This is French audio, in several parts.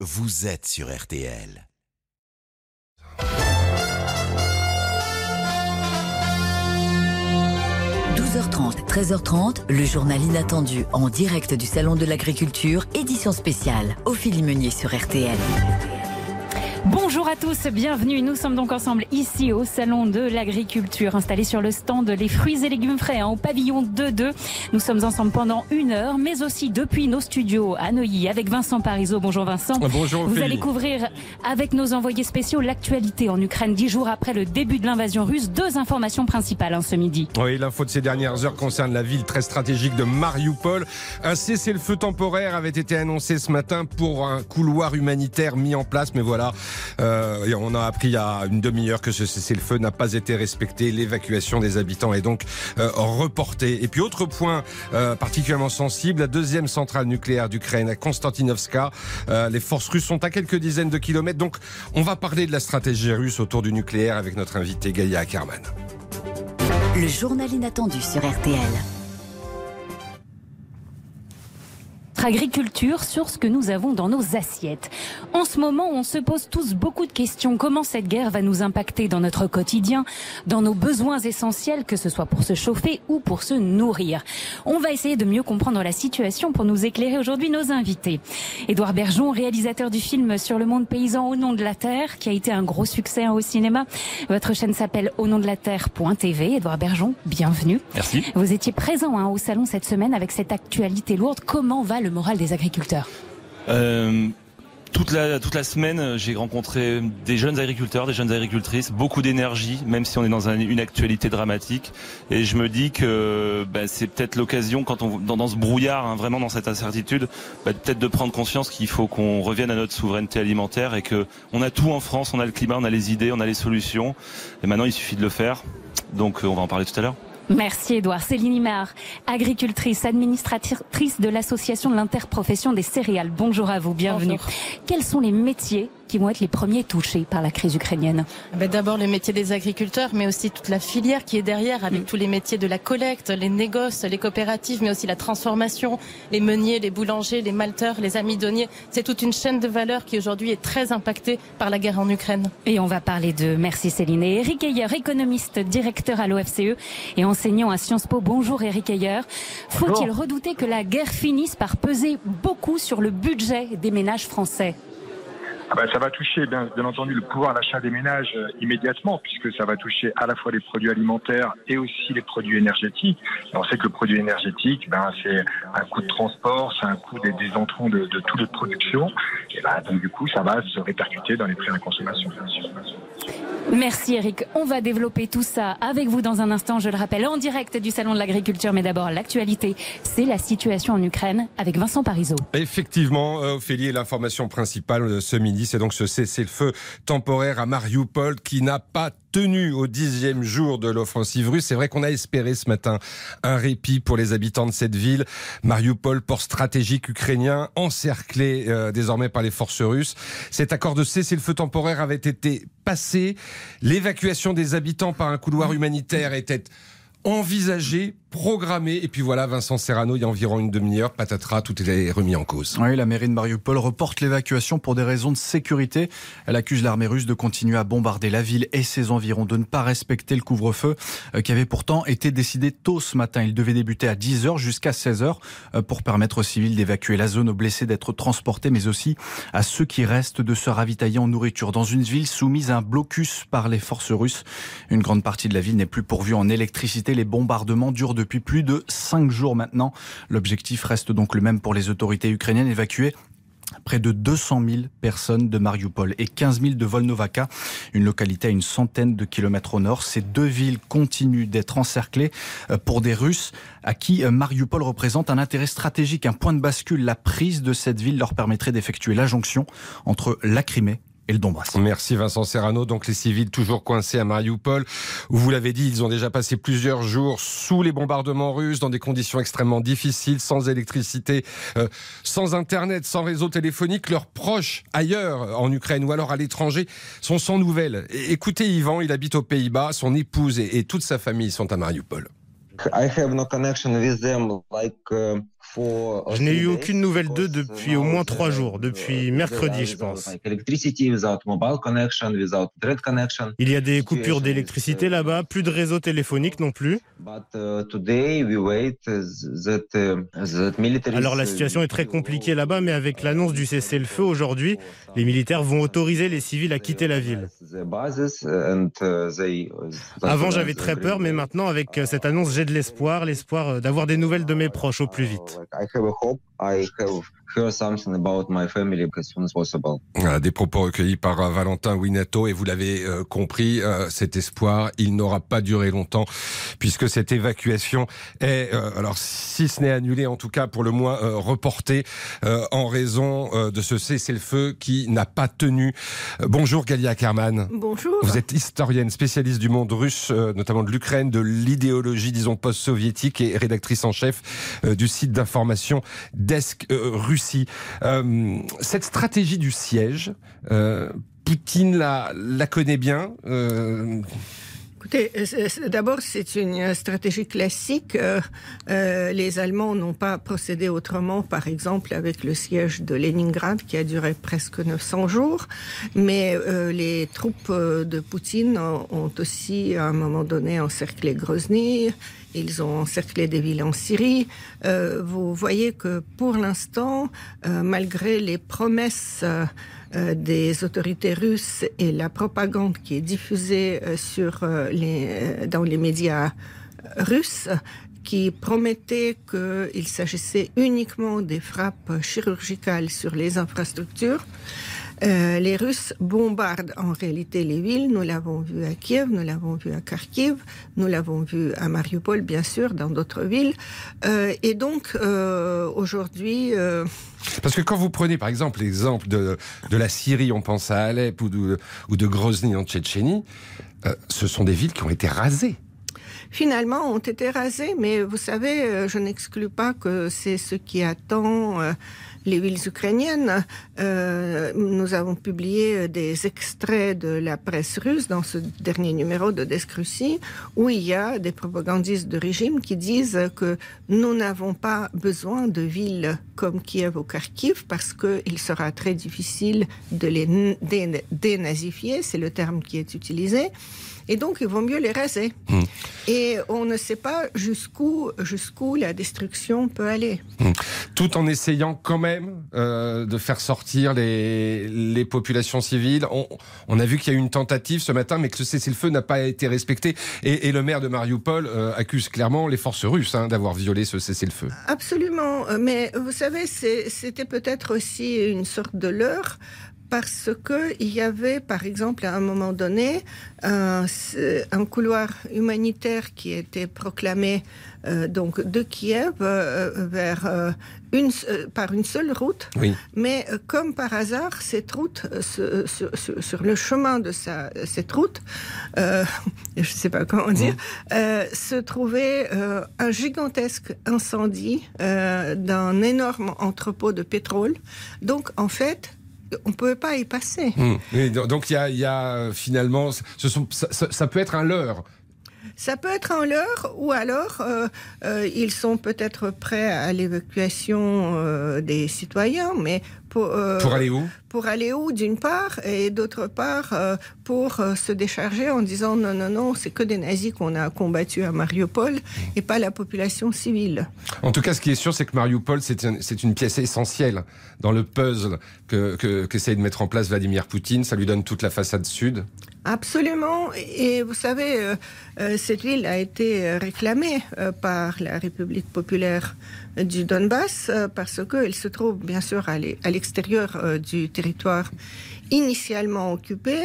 vous êtes sur RTL. « 12h30, 13h30, le journal inattendu en direct du Salon de l'Agriculture, édition spéciale, Ophélie Meunier sur RTL. Bonjour à tous, bienvenue. Nous sommes donc ensemble ici au Salon de l'Agriculture, installé sur le stand Les fruits et légumes frais hein, au pavillon 2-2. Nous sommes ensemble pendant une heure, mais aussi depuis nos studios à Neuilly avec Vincent Parisot. Bonjour Vincent. Bonjour. Vous allez couvrir avec nos envoyés spéciaux l'actualité en Ukraine dix jours après le début de l'invasion russe. Deux informations principales hein, ce midi. Oui, l'info de ces dernières heures concerne la ville très stratégique de Mariupol. Un cessez-le-feu temporaire avait été annoncé ce matin pour un couloir humanitaire mis en place, mais voilà. Euh, on a appris il y a une demi-heure que ce cessez-le-feu n'a pas été respecté. L'évacuation des habitants est donc euh, reportée. Et puis autre point euh, particulièrement sensible, la deuxième centrale nucléaire d'Ukraine à Konstantinovska. les forces russes sont à quelques dizaines de kilomètres. Donc on va parler de la stratégie russe autour du nucléaire avec notre invité Gaïa Ackerman. Le journal inattendu sur RTL. Agriculture sur ce que nous avons dans nos assiettes. En ce moment, on se pose tous beaucoup de questions. Comment cette guerre va nous impacter dans notre quotidien, dans nos besoins essentiels, que ce soit pour se chauffer ou pour se nourrir? On va essayer de mieux comprendre la situation pour nous éclairer aujourd'hui nos invités. Édouard Bergeon, réalisateur du film Sur le monde paysan au nom de la terre, qui a été un gros succès hein, au cinéma. Votre chaîne s'appelle au nom de la terre.tv. Édouard Bergeon, bienvenue. Merci. Vous étiez présent hein, au salon cette semaine avec cette actualité lourde. Comment va le moral des agriculteurs euh, toute la, semaine, j'ai rencontré des jeunes agriculteurs, des jeunes agricultrices, beaucoup d'énergie, même si on est dans une actualité dramatique. Et je me dis que bah, c'est peut-être l'occasion, quand on dans, dans ce brouillard, hein, vraiment dans cette incertitude, bah, peut-être de prendre conscience qu'il faut qu'on revienne à notre souveraineté alimentaire et que on a tout en France, on a le climat, on a les idées, on a les solutions. Et maintenant, il suffit de le faire. Donc, euh, on va en parler tout à l'heure. Merci Edouard. Céline Imar, agricultrice, administratrice de l'association de l'interprofession des céréales. Bonjour à vous, bienvenue. Quels sont les métiers qui vont être les premiers touchés par la crise ukrainienne eh ben, D'abord le métier des agriculteurs, mais aussi toute la filière qui est derrière, avec mm. tous les métiers de la collecte, les négoces, les coopératives, mais aussi la transformation, les meuniers, les boulangers, les malteurs, les amidonniers. C'est toute une chaîne de valeur qui aujourd'hui est très impactée par la guerre en Ukraine. Et on va parler de merci Céline et Eric Ayer, économiste, directeur à l'OFCE et enseignant à Sciences Po. Bonjour Eric Ayer. Faut-il redouter que la guerre finisse par peser beaucoup sur le budget des ménages français? Ah bah, ça va toucher bien, bien, entendu le pouvoir d'achat des ménages euh, immédiatement, puisque ça va toucher à la fois les produits alimentaires et aussi les produits énergétiques. on sait que le produit énergétique, ben, c'est un coût de transport, c'est un coût des, des entrants de, de toutes les productions. Et ben, donc du coup, ça va se répercuter dans les prix à la consommation. Merci Eric. On va développer tout ça avec vous dans un instant, je le rappelle, en direct du Salon de l'Agriculture. Mais d'abord, l'actualité, c'est la situation en Ukraine avec Vincent Parisot. Effectivement, euh, Ophélie, l'information principale ce midi, c'est donc ce cessez-le-feu temporaire à Mariupol qui n'a pas tenu au dixième jour de l'offensive russe. C'est vrai qu'on a espéré ce matin un répit pour les habitants de cette ville. Mariupol, port stratégique ukrainien, encerclé euh, désormais par les forces russes. Cet accord de cessez-le-feu temporaire avait été passé. L'évacuation des habitants par un couloir humanitaire était envisagée programmé. Et puis voilà, Vincent Serrano, il y a environ une demi-heure, patatras, tout est remis en cause. Oui, la mairie de Mariupol reporte l'évacuation pour des raisons de sécurité. Elle accuse l'armée russe de continuer à bombarder la ville et ses environs, de ne pas respecter le couvre-feu euh, qui avait pourtant été décidé tôt ce matin. Il devait débuter à 10h jusqu'à 16h euh, pour permettre aux civils d'évacuer la zone, aux blessés d'être transportés, mais aussi à ceux qui restent de se ravitailler en nourriture dans une ville soumise à un blocus par les forces russes. Une grande partie de la ville n'est plus pourvue en électricité. Les bombardements durent de depuis plus de cinq jours maintenant. L'objectif reste donc le même pour les autorités ukrainiennes, évacuer près de 200 000 personnes de Mariupol et 15 000 de Volnovaka, une localité à une centaine de kilomètres au nord. Ces deux villes continuent d'être encerclées euh, pour des Russes à qui euh, Mariupol représente un intérêt stratégique, un point de bascule. La prise de cette ville leur permettrait d'effectuer la jonction entre la Crimée et le Donbass. Merci Vincent Serrano. Donc les civils toujours coincés à Mariupol, où vous l'avez dit, ils ont déjà passé plusieurs jours sous les bombardements russes, dans des conditions extrêmement difficiles, sans électricité, euh, sans Internet, sans réseau téléphonique. Leurs proches ailleurs en Ukraine ou alors à l'étranger sont sans nouvelles. Écoutez Yvan, il habite aux Pays-Bas, son épouse et, toute sa famille sont à Mariupol. I have no connection with them like, uh, Je n'ai eu aucune nouvelle d'eux depuis au moins trois jours, depuis mercredi, je pense. Il y a des coupures d'électricité là-bas, plus de réseau téléphonique non plus. Alors la situation est très compliquée là-bas, mais avec l'annonce du cessez-le-feu aujourd'hui, les militaires vont autoriser les civils à quitter la ville. Avant, j'avais très peur, mais maintenant, avec cette annonce, j'ai de l'espoir, l'espoir d'avoir des nouvelles de mes proches au plus vite. I have a hope. I have des propos recueillis par euh, Valentin Winato et vous l'avez euh, compris, euh, cet espoir, il n'aura pas duré longtemps puisque cette évacuation est, alors si ce n'est annulé, en tout cas pour le moins reportée en raison de ce cessez-le-feu qui n'a pas tenu. bonjour Galia Kerman. Bonjour. Vous êtes historienne, spécialiste du monde russe, notamment de l'Ukraine, de l'idéologie, disons, post-soviétique et rédactrice en chef du site d'information Desk Euh, cette stratégie du siège, euh, Poutine la, la connaît bien. Euh, Écoutez, d'abord, c'est une stratégie classique. les Allemands n'ont pas procédé autrement, par exemple, avec le siège de Leningrad, qui a duré presque 900 jours. Mais les troupes de Poutine ont aussi, à un moment donné, encerclé Grozny. Ils ont encerclé des villes en Syrie. Euh, vous voyez que pour l'instant, euh, malgré les promesses euh, des autorités russes et la propagande qui est diffusée sur les, dans les médias russes, qui promettait qu'il s'agissait uniquement des frappes chirurgicales sur les infrastructures, euh, les Russes bombardent en réalité les villes. Nous l'avons vu à Kiev, nous l'avons vu à Kharkiv, nous l'avons vu à Mariupol, bien sûr, dans d'autres villes. Euh, et donc, euh, aujourd'hui... Parce que quand vous prenez, par exemple, l'exemple de, de la Syrie, on pense à Alep ou de, ou de Grozny en Tchétchénie, ce sont des villes qui ont été rasées finalement ont été rasées, mais vous savez, je n'exclus pas que c'est ce qui attend les villes ukrainiennes. Euh, nous avons publié des extraits de la presse russe dans ce dernier numéro de Descrucy, où il y a des propagandistes de régime qui disent que nous n'avons pas besoin de villes comme Kiev ou Kharkiv parce qu'il sera très difficile de les dénazifier, c'est le terme qui est utilisé. Et donc, il vaut mieux les raser. Hmm. Et on ne sait pas jusqu'où jusqu'où la destruction peut aller. Hmm. Tout en essayant quand même euh, de faire sortir les, les populations civiles. On, on a vu qu'il y a eu une tentative ce matin, mais que ce cessez-le-feu n'a pas été respecté. Et, et, le maire de Mariupol euh, accuse clairement les forces russes hein, d'avoir violé ce cessez-le-feu. Absolument. Mais vous savez, c'était peut-être aussi une sorte de leurre parce qu'il y avait, par exemple, à un moment donné, un, couloir humanitaire qui était proclamé euh, donc de Kiev euh, vers euh, une, par une seule route. Mais comme par hasard, cette route, sur, le chemin de sa, cette route, je ne sais pas comment dire, se trouvait un gigantesque incendie d'un énorme entrepôt de pétrole. Donc, en fait, on ne pouvait pas y passer. Hmm. donc il y a, finalement, ce sont, ça, peut être un leurre. Ça peut être un leurre ou alors euh, euh, ils sont peut-être prêts à l'évacuation euh, des citoyens, mais pour, pour aller où? Pour aller où d'une part et d'autre part pour se décharger en disant non non non c'est que des nazis qu'on a combattus à Mariupol et pas la population civile. En tout cas ce qui est sûr c'est que Mariupol c'est une pièce essentielle dans le puzzle que qu'essaye de mettre en place Vladimir Poutine. Ça lui donne toute la façade sud. Absolument. Et vous savez, euh, euh, cette ville a été réclamée euh, par la République populaire du Donbass parce qu'elle se trouve bien sûr à l'extérieur du territoire initialement occupé,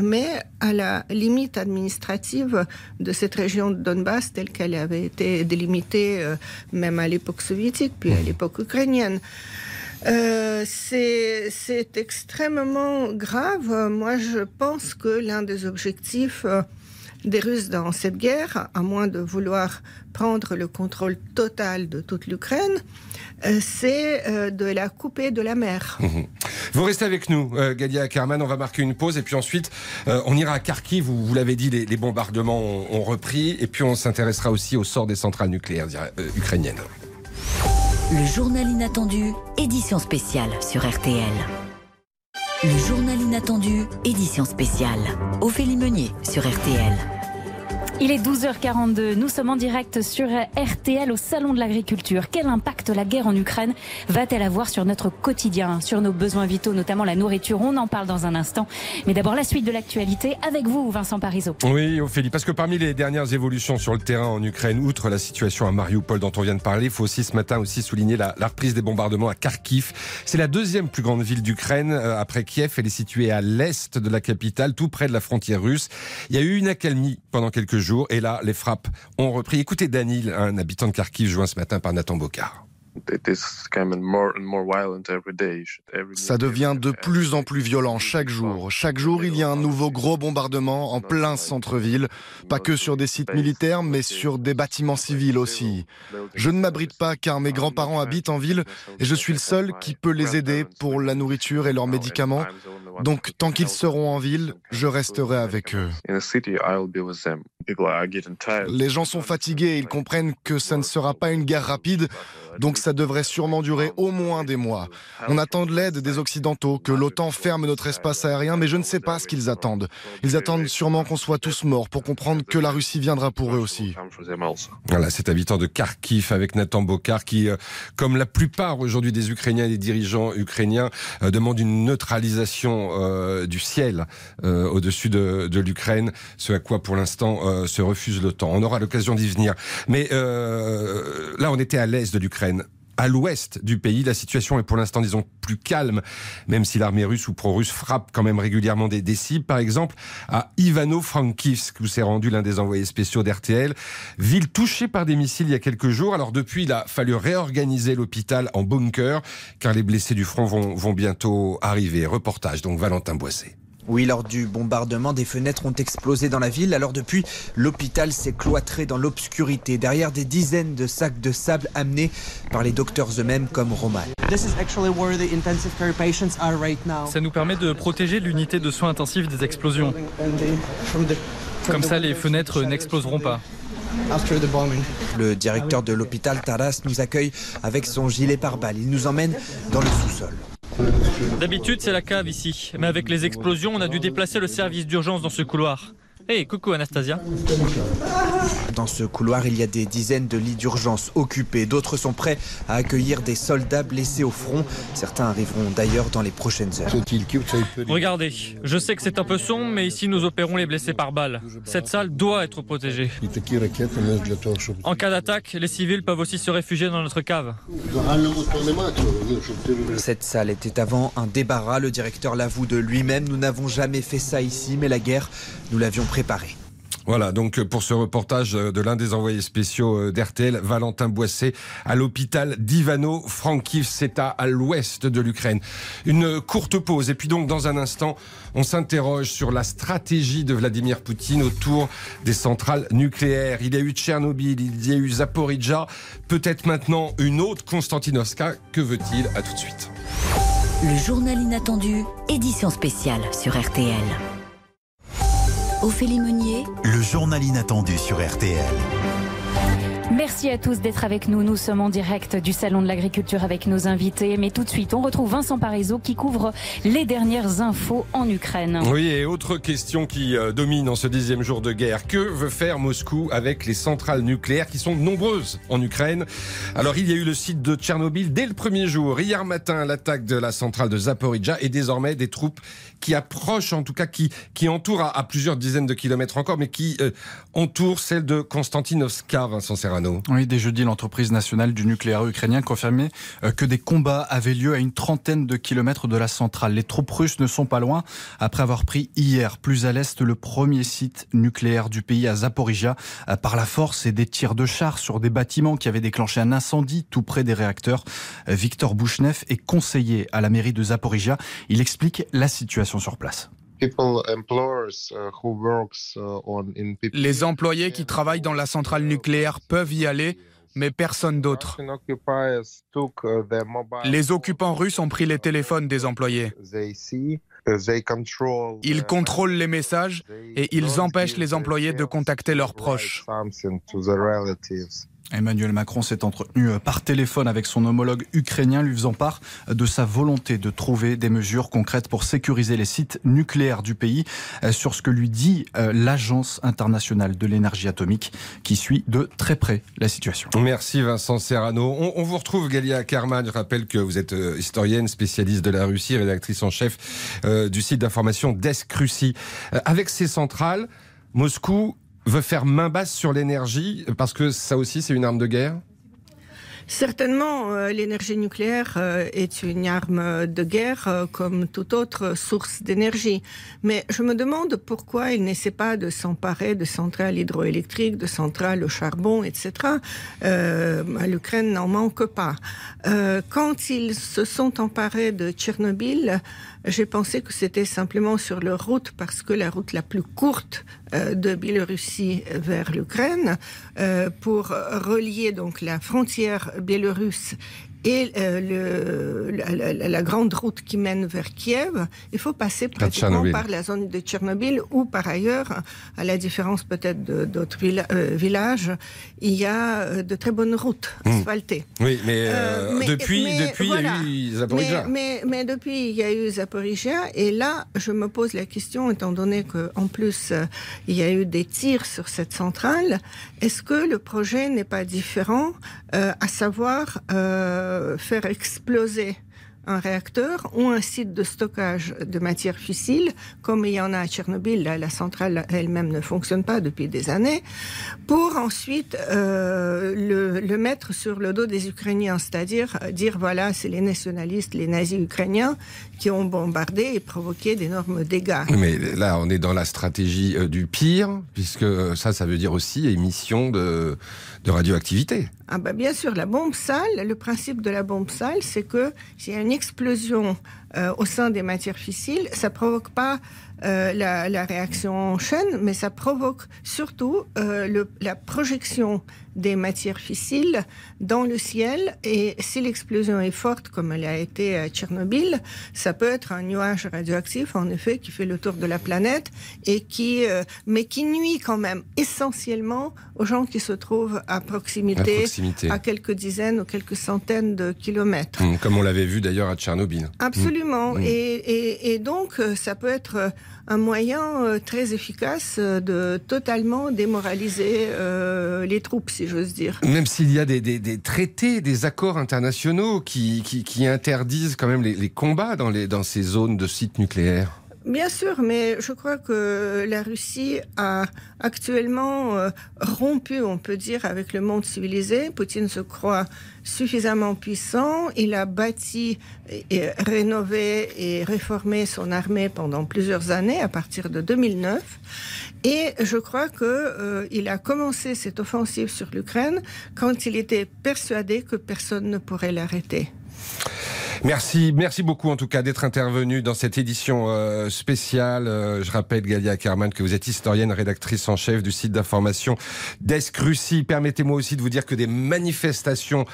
mais à la limite administrative de cette région de Donbass telle qu'elle avait été délimitée même à l'époque soviétique, puis à l'époque ukrainienne. Euh, c'est extrêmement grave. Moi, je pense que l'un des objectifs euh, des Russes dans cette guerre, à moins de vouloir prendre le contrôle total de toute l'Ukraine, euh, c'est de la couper de la mer. Vous restez avec nous, Galia Kerman. On va marquer une pause et puis ensuite, on ira à Kharkiv. Vous, vous l'avez dit, les, bombardements ont, repris. Et puis, on s'intéressera aussi au sort des centrales nucléaires ukrainiennes. Le journal inattendu, édition spéciale sur RTL. Le journal inattendu, édition spéciale. Ophélie Meunier sur RTL. Il est 12h42. Nous sommes en direct sur RTL au Salon de l'Agriculture. Quel impact la guerre en Ukraine va-t-elle avoir sur notre quotidien, sur nos besoins vitaux, notamment la nourriture? On en parle dans un instant. Mais d'abord, la suite de l'actualité avec vous, Vincent Parisot. Oui, Ophélie, parce que parmi les dernières évolutions sur le terrain en Ukraine, outre la situation à Mariupol dont on vient de parler, il faut aussi ce matin aussi souligner la, la reprise des bombardements à Kharkiv. C'est la deuxième plus grande ville d'Ukraine euh, après Kiev. Elle est située à l'est de la capitale, tout près de la frontière russe. Il y a eu une accalmie pendant quelques jours et là, les frappes ont repris. Écoutez Danil, un habitant de Kharkiv, joint ce matin par Nathan Bocard. Ça devient de plus en plus violent chaque jour. Chaque jour, il y a un nouveau gros bombardement en plein centre-ville, pas que sur des sites militaires, mais sur des bâtiments civils aussi. Je ne m'abrite pas car mes grands-parents habitent en ville et je suis le seul qui peut les aider pour la nourriture et leurs médicaments. Donc, tant qu'ils seront en ville, je resterai avec eux. Les gens sont fatigués et ils comprennent que ça ne sera pas une guerre rapide, donc ça devrait sûrement durer au moins des mois. On attend de l'aide des Occidentaux, que l'OTAN ferme notre espace aérien, mais je ne sais pas ce qu'ils attendent. Ils attendent sûrement qu'on soit tous morts pour comprendre que la Russie viendra pour eux aussi. Voilà, cet habitant de Kharkiv avec Nathan Bokar qui, euh, comme la plupart aujourd'hui des Ukrainiens et des dirigeants ukrainiens, euh, demande une neutralisation euh, du ciel au-dessus de, de l'Ukraine, ce à quoi pour l'instant se refuse l'OTAN. On aura l'occasion d'y venir. Mais là, on était à l'est de l'Ukraine à l'ouest du pays. La situation est pour l'instant, disons, plus calme, même si l'armée russe ou pro-russe frappe quand même régulièrement des, des cibles. Par exemple, à Ivano-Frankivsk, où s'est rendu l'un des envoyés spéciaux d'RTL, ville touchée par des missiles il y a quelques jours. Alors depuis, il a fallu réorganiser l'hôpital en bunker, car les blessés du front vont, vont bientôt arriver. Reportage, donc Valentin Boissé. Oui, lors du bombardement, des fenêtres ont explosé dans la ville. Alors depuis, l'hôpital s'est cloîtré dans l'obscurité, derrière des dizaines de sacs de sable amenés par les docteurs eux-mêmes comme Roman. Ça nous permet de protéger l'unité de soins intensifs des explosions. Comme ça, les fenêtres n'exploseront pas. Le directeur de l'hôpital Taras nous accueille avec son gilet pare-balles. Il nous emmène dans le sous-sol. D'habitude, c'est la cave ici. Mais avec les explosions, on a dû déplacer le service d'urgence dans ce couloir. Hey, coucou Anastasia. Dans ce couloir, il y a des dizaines de lits d'urgence occupés. D'autres sont prêts à accueillir des soldats blessés au front. Certains arriveront d'ailleurs dans les prochaines heures. Regardez, je sais que c'est un peu sombre, mais ici nous opérons les blessés par balle. Cette salle doit être protégée. En cas d'attaque, les civils peuvent aussi se réfugier dans notre cave. Cette salle était avant un débarras. Le directeur l'avoue de lui-même. Nous n'avons jamais fait ça ici, mais la guerre, nous l'avions Voilà, donc pour ce reportage de l'un des envoyés spéciaux d'RTL, Valentin Boissé, à l'hôpital d'Ivano Frankiv, c'est à, à l'ouest de l'Ukraine. Une courte pause, et puis donc dans un instant, on s'interroge sur la stratégie de Vladimir Poutine autour des centrales nucléaires. Il y a eu Tchernobyl, il y a eu Zaporizhia, peut-être maintenant une autre Konstantinovska. Que veut-il? À tout de suite. Le journal inattendu, édition spéciale sur RTL. Ophélie Meunier. Le journal inattendu sur RTL. Merci à tous d'être avec nous. Nous sommes en direct du Salon de l'Agriculture avec nos invités. Mais tout de suite, on retrouve Vincent Parisot qui couvre les dernières infos en Ukraine. Oui, et autre question qui euh, domine en ce dixième jour de guerre. Que veut faire Moscou avec les centrales nucléaires qui sont nombreuses en Ukraine? Alors, il y a eu le site de Tchernobyl dès le premier jour. Hier matin, l'attaque de la centrale de Zaporizhia et désormais des troupes qui approchent, en tout cas qui, qui entourent à, plusieurs dizaines de kilomètres encore, mais qui euh, entourent celle de Konstantinovska, Vincent Serrano. Oui, dès jeudi, l'entreprise nationale du nucléaire ukrainien confirmait euh, que des combats avaient lieu à une trentaine de kilomètres de la centrale. Les troupes russes ne sont pas loin après avoir pris hier, plus à l'est, le premier site nucléaire du pays à Zaporizhia euh, par la force et des tirs de chars sur des bâtiments qui avaient déclenché un incendie tout près des réacteurs. Euh, Victor Bouchnev est conseiller à la mairie de Zaporizhia. Il explique la situation sur place. Les employés qui travaillent dans la centrale nucléaire peuvent y aller, mais personne d'autre. Les occupants russes ont pris les téléphones des employés. Ils contrôlent les messages et ils empêchent les employés de contacter leurs proches. Emmanuel Macron s'est entretenu euh, par téléphone avec son homologue ukrainien, lui faisant part de sa volonté de trouver des mesures concrètes pour sécuriser les sites nucléaires du pays, euh, sur ce que lui dit euh, l'Agence internationale de l'énergie atomique, qui suit de très près la situation. Merci Vincent Serrano. On, vous retrouve Galia Karman. Je rappelle que vous êtes historienne, spécialiste de la Russie, rédactrice en chef du site d'information Desk Russie. avec ces centrales, Moscou veut faire main basse sur l'énergie parce que ça aussi c'est une arme de guerre Certainement, euh, l'énergie nucléaire euh, est une arme de guerre euh, comme toute autre source d'énergie. Mais je me demande pourquoi il n'essaie pas de s'emparer de centrales hydroélectriques, de centrales au charbon, etc. L'Ukraine n'en manque pas. quand ils se sont emparés de Tchernobyl, j'ai pensé que c'était simplement sur leur route parce que la route la plus courte euh, de Biélorussie vers l'Ukraine euh, pour relier donc la frontière biélorusse et euh, le, la, grande route qui mène vers Kiev, il faut passer pratiquement par la zone de Tchernobyl ou par ailleurs, à la différence peut-être d'autres euh, villages, il y a euh, de très bonnes routes hmm. asphaltées. Oui, mais, depuis, depuis il y a eu Zaporizhia. Mais, mais, depuis, il y a eu Zaporizhia. Et là, je me pose la question, étant donné qu'en plus, il y a eu des tirs sur cette centrale, est-ce que le projet n'est pas différent, à savoir... Euh, faire exploser un réacteur ou un site de stockage de matières fissiles, comme il y en a à Tchernobyl, la centrale elle-même ne fonctionne pas depuis des années, pour ensuite euh, le, mettre sur le dos des Ukrainiens, c'est-à-dire dire voilà, c'est les nationalistes, les nazis ukrainiens qui ont bombardé et provoqué d'énormes dégâts. Mais là, on est dans la stratégie euh, du pire, puisque ça, ça veut dire aussi émission de radioactivité. Ah bah bien sûr, la bombe sale, le principe de la bombe sale, c'est que s'il y a une explosion euh, au sein des matières fissiles, ça provoque pas euh, la, la, réaction en chaîne, mais ça provoque surtout euh, le, la projection des matières fissiles dans le ciel. Et si l'explosion est forte, comme elle a été à Tchernobyl, ça peut être un nuage radioactif, en effet, qui fait le tour de la planète et qui, euh, mais qui nuit quand même essentiellement aux gens qui se trouvent à proximité, à, quelques dizaines ou quelques centaines de kilomètres. Hum, comme on l'avait vu d'ailleurs à Tchernobyl. Absolument. Et, et, et, donc, ça peut être un moyen euh, très efficace euh, de totalement démoraliser euh, les troupes, si j'ose dire. Même s'il y a des, traités, des accords internationaux qui, interdisent quand même les, combats dans ces zones de sites nucléaires. Bien sûr, mais je crois que la Russie a actuellement euh, rompu, on peut dire, avec le monde civilisé. Poutine se croit suffisamment puissant. Il a bâti, rénové et réformé son armée pendant plusieurs années, à partir de 2009. Et je crois que euh, il a commencé cette offensive sur l'Ukraine quand il était persuadé que personne ne pourrait l'arrêter. Merci, merci beaucoup en tout cas d'être intervenu dans cette édition euh, spéciale. Euh, je rappelle Galia Kerman que vous êtes historienne, rédactrice en chef du site d'information Desk Russie. Permettez-moi aussi de vous dire que des manifestations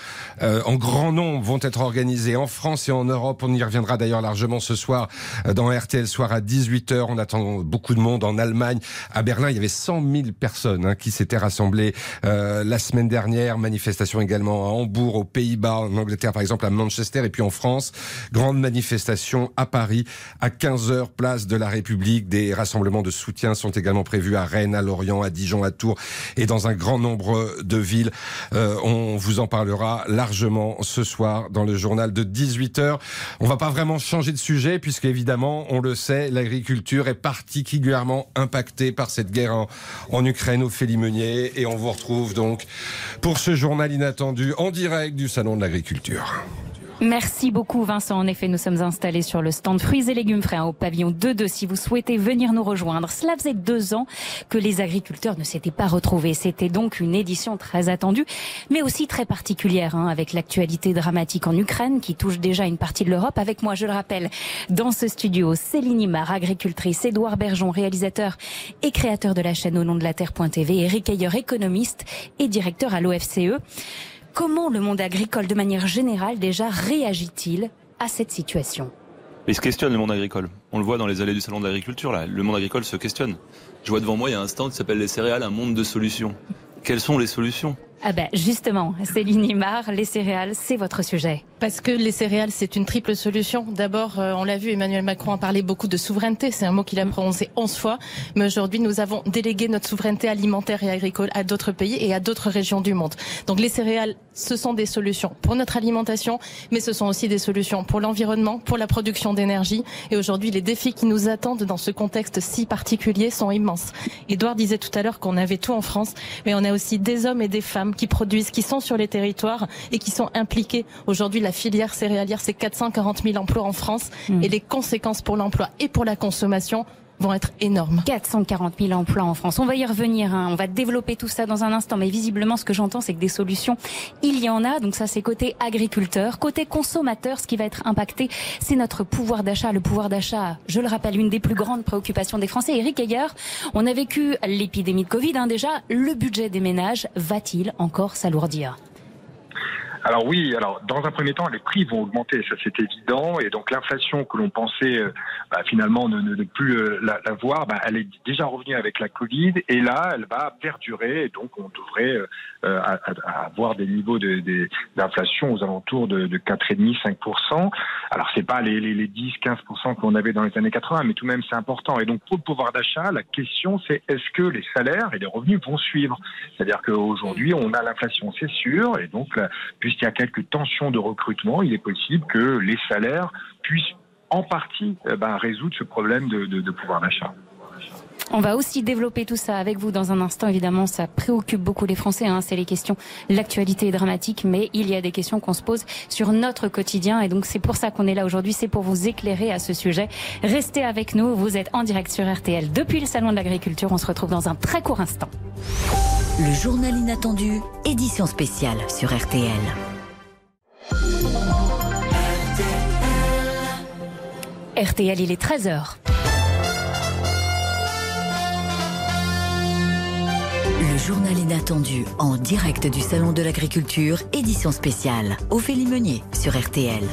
euh, en grand nombre vont être organisées en France et en Europe. On y reviendra d'ailleurs largement ce soir dans RTL Soir à 18h. On attend beaucoup de monde en Allemagne. À Berlin, il y avait 100 000 personnes hein, qui s'étaient rassemblées la semaine dernière. Manifestation également à Hambourg, aux Pays-Bas, en Angleterre par exemple, à Manchester et puis en France. Grande manifestation à Paris à 15h, place de la République. Des rassemblements de soutien sont également prévus à Rennes, à Lorient, à Dijon, à Tours et dans un grand nombre de villes. Euh, on vous en parlera largement ce soir dans le journal de 18h. On va pas vraiment changer de sujet puisque évidemment, on le sait, l'agriculture est particulièrement impactée par cette guerre en, Ukraine au Félimenier et on vous retrouve donc pour ce journal inattendu en direct du Salon de l'agriculture. Merci beaucoup Vincent. En effet, nous sommes installés sur le stand fruits et légumes frais hein, au pavillon 2-2 si vous souhaitez venir nous rejoindre. Cela faisait deux ans que les agriculteurs ne s'étaient pas retrouvés. C'était donc une édition très attendue, mais aussi très particulière hein, avec l'actualité dramatique en Ukraine qui touche déjà une partie de l'Europe. Avec moi, je le rappelle, dans ce studio, Céline Imar, agricultrice, Édouard Bergeon, réalisateur et créateur de la chaîne au nom de la Terre.tv, Eric Ayer, économiste et directeur à l'OFCE. Comment le monde agricole, de manière générale, déjà réagit-il à cette situation? Il se questionne le monde agricole. On le voit dans les allées du salon de l'agriculture. Le monde agricole se questionne. Je vois devant moi, il y a un stand qui s'appelle les céréales, un monde de solutions. Quelles sont les solutions? Ah ben justement, Céline Imar, les céréales, c'est votre sujet. Parce que les céréales, c'est une triple solution. D'abord, euh, on l'a vu, Emmanuel Macron a parlé beaucoup de souveraineté. C'est un mot qu'il a prononcé 11 fois. Mais aujourd'hui, nous avons délégué notre souveraineté alimentaire et agricole à d'autres pays et à d'autres régions du monde. Donc les céréales, ce sont des solutions pour notre alimentation, mais ce sont aussi des solutions pour l'environnement, pour la production d'énergie. Et aujourd'hui, les défis qui nous attendent dans ce contexte si particulier sont immenses. Edouard disait tout à l'heure qu'on avait tout en France, mais on a aussi des hommes et des femmes qui produisent, qui sont sur les territoires et qui sont impliqués aujourd'hui la filière céréalière, c'est 440 000 emplois en France mmh. et les conséquences pour l'emploi et pour la consommation vont être énormes. 440 000 emplois en France. On va y revenir, hein. on va développer tout ça dans un instant, mais visiblement ce que j'entends c'est que des solutions, il y en a, donc ça c'est côté agriculteur. Côté consommateur, ce qui va être impacté, c'est notre pouvoir d'achat. Le pouvoir d'achat, je le rappelle, une des plus grandes préoccupations des Français. Eric Ayer, on a vécu l'épidémie de Covid hein, déjà, le budget des ménages va-t-il encore s'alourdir? Alors oui, alors dans un premier temps, les prix vont augmenter, ça c'est évident, et donc l'inflation que l'on pensait euh, bah, finalement ne, plus euh, la, voir, bah, elle est déjà revenue avec la Covid, et là, elle va perdurer, et donc on devrait euh, avoir des niveaux d'inflation aux alentours de, de 4,5-5%. Alors c'est pas les, les, les 10-15% qu'on avait dans les années 80, mais tout de même c'est important. Et donc pour le pouvoir d'achat, la question c'est est-ce que les salaires et les revenus vont suivre? C'est-à-dire qu'aujourd'hui on a l'inflation, c'est sûr, et donc puisqu'il y a quelques tensions de recrutement, il est possible que les salaires puissent en partie eh ben, résoudre ce problème de pouvoir d'achat. On va aussi développer tout ça avec vous dans un instant. Évidemment, ça préoccupe beaucoup les Français. Hein, c'est les questions. L'actualité est dramatique, mais il y a des questions qu'on se pose sur notre quotidien. Et donc, c'est pour ça qu'on est là aujourd'hui. C'est pour vous éclairer à ce sujet. Restez avec nous. Vous êtes en direct sur RTL depuis le Salon de l'Agriculture. On se retrouve dans un très court instant. Le journal inattendu, édition spéciale sur RTL. RTL, il est 13h. Journal inattendu en direct du Salon de l'Agriculture, édition spéciale. Ophélie Meunier sur RTL.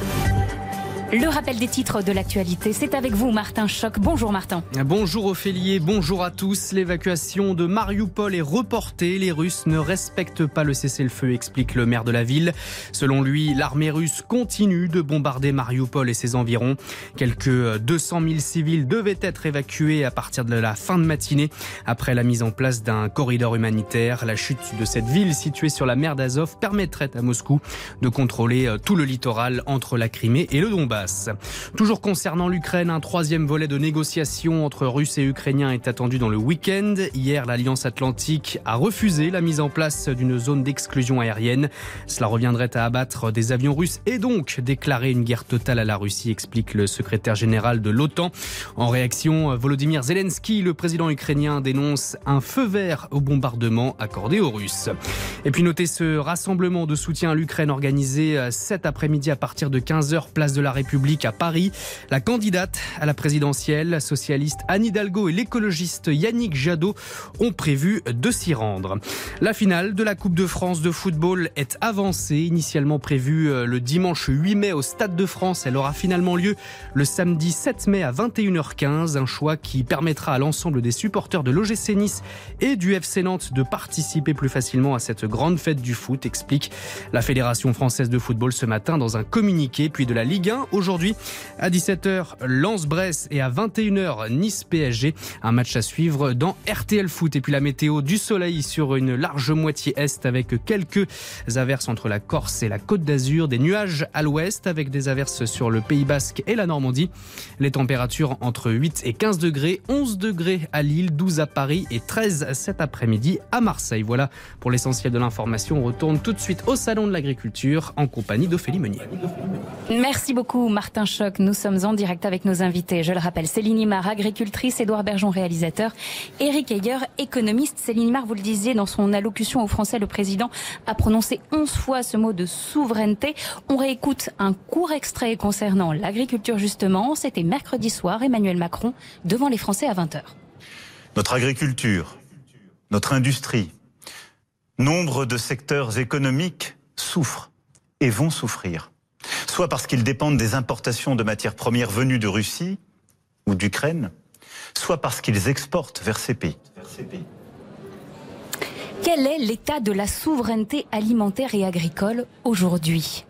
Le rappel des titres de l'actualité, c'est avec vous Martin Choc. Bonjour Martin. Bonjour Ophélie, bonjour à tous. L'évacuation de Mariupol est reportée. Les Russes ne respectent pas le cessez-le-feu, explique le maire de la ville. Selon lui, l'armée russe continue de bombarder Mariupol et ses environs. Quelques 200 000 civils devaient être évacués à partir de la fin de matinée après la mise en place d'un corridor humanitaire. La chute de cette ville située sur la mer d'Azov permettrait à Moscou de contrôler tout le littoral entre la Crimée et le Donbass. Toujours concernant l'Ukraine, un troisième volet de négociations entre Russes et Ukrainiens est attendu dans le week-end. Hier, l'Alliance Atlantique a refusé la mise en place d'une zone d'exclusion aérienne. Cela reviendrait à abattre des avions russes et donc déclarer une guerre totale à la Russie, explique le secrétaire général de l'OTAN. En réaction, Volodymyr Zelensky, le président ukrainien, dénonce un feu vert au bombardement accordé aux Russes. Et puis notez ce rassemblement de soutien à l'Ukraine organisé cet après-midi à partir de 15h, place de la République à Paris. La candidate à la présidentielle, la socialiste Anne Hidalgo et l'écologiste Yannick Jadot ont prévu de s'y rendre. La finale de la Coupe de France de football est avancée, initialement prévue euh, le dimanche 8 mai au Stade de France. Elle aura finalement lieu le samedi 7 mai à 21h15, un choix qui permettra à l'ensemble des supporters de l'OGC Nice et du FC Nantes de participer plus facilement à cette grande fête du foot, explique la Fédération française de football ce matin dans un communiqué, puis de la Ligue 1 aujourd'hui. À 17h, Lens-Brest et à 21h, Nice-PSG. Un match à suivre dans RTL Foot. Et puis la météo du soleil sur une large moitié est avec quelques averses entre la Corse et la Côte d'Azur. Des nuages à l'ouest avec des averses sur le Pays Basque et la Normandie. Les températures entre 8 et 15 degrés, 11 degrés à Lille, 12 à Paris et 13 cet après-midi à Marseille. Voilà pour l'essentiel de l'information. On retourne tout de suite au Salon de l'Agriculture en compagnie d'Ophélie Meunier. Merci beaucoup. Martin Choc. Nous sommes en direct avec nos invités. Je le rappelle, Céline Imar, agricultrice, Édouard Bergeon, réalisateur, Eric Heyer, économiste. Céline Imar, vous le disiez dans son allocution aux Français, le président a prononcé 11 fois ce mot de souveraineté. On réécoute un court extrait concernant l'agriculture justement. C'était mercredi soir, Emmanuel Macron devant les Français à 20h. Notre agriculture, notre industrie, nombre de secteurs économiques souffrent et vont souffrir soit parce qu'ils dépendent des importations de matières premières venues de Russie ou d'Ukraine, soit parce qu'ils exportent vers ces pays. Quel est l'état de la souveraineté alimentaire et agricole aujourd'hui?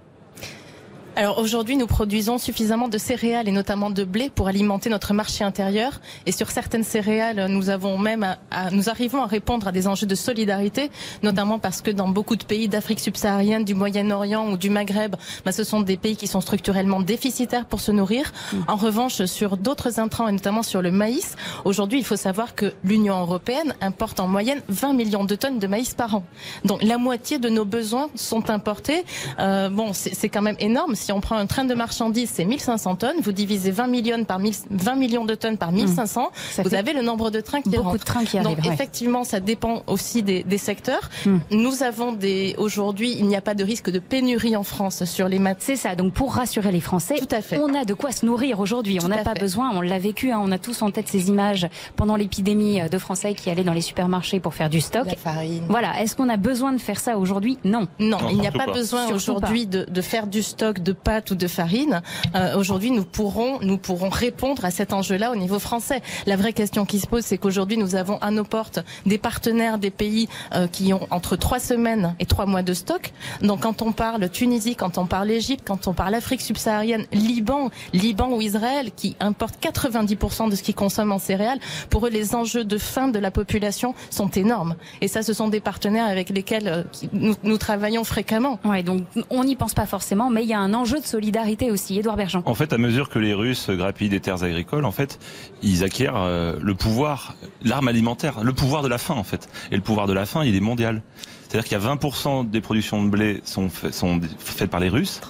Alors aujourd'hui, nous produisons suffisamment de céréales et notamment de blé pour alimenter notre marché intérieur. Et sur certaines céréales, nous avons même, à, nous arrivons à répondre à des enjeux de solidarité, notamment parce que dans beaucoup de pays d'Afrique subsaharienne, du Moyen-Orient ou du Maghreb, bah, ce sont des pays qui sont structurellement déficitaires pour se nourrir. Mm. En revanche, sur d'autres intrants et notamment sur le maïs, aujourd'hui, il faut savoir que l'Union européenne importe en moyenne 20 millions de tonnes de maïs par an. Donc la moitié de nos besoins sont importés. Euh, bon, c'est quand même énorme si on prend un train de marchandises, c'est 1500 tonnes. Vous divisez 20 millions par 20 millions de tonnes par 1500. Mmh. Vous avez le nombre de trains qui beaucoup de trains qui arrivent. Donc effectivement, ça dépend aussi des, des secteurs. Mmh. Nous avons des aujourd'hui, il n'y a pas de risque de pénurie en France sur les maths. C'est ça. Donc pour rassurer les Français, Tout à fait. on a de quoi se nourrir aujourd'hui. On n'a pas besoin. On l'a vécu. Hein, on a tous en tête ces images pendant l'épidémie de Français qui allaient dans les supermarchés pour faire du stock. La farine. Voilà. Est-ce qu'on a besoin de faire ça aujourd'hui? Non. Non, il n'y a pas, besoin aujourd'hui de, de faire du stock de pâtes ou de farine. Euh, aujourd'hui, nous pourrons, nous pourrons répondre à cet enjeu-là au niveau français. La vraie question qui se pose, c'est qu'aujourd'hui, nous avons à nos portes des partenaires des pays euh, qui ont entre trois semaines et trois mois de stock. Donc, quand on parle Tunisie, quand on parle Égypte, quand on parle Afrique subsaharienne, Liban, Liban ou Israël, qui importent 90% de ce qu'ils consomment en céréales, pour eux, les enjeux de faim de la population sont énormes. Et ça, ce sont des partenaires avec lesquels euh, nous, nous, travaillons fréquemment. Ouais, donc on n'y pense pas forcément, mais il y a un enjeu de solidarité aussi. Édouard Bergeant. En fait, à mesure que les Russes grappillent des terres agricoles, en fait, ils acquièrent euh, le pouvoir, l'arme alimentaire, le pouvoir de la faim, en fait. Et le pouvoir de la faim, il est mondial. C'est-à-dire qu'il y a 20% des productions de blé sont, sont faites par les Russes.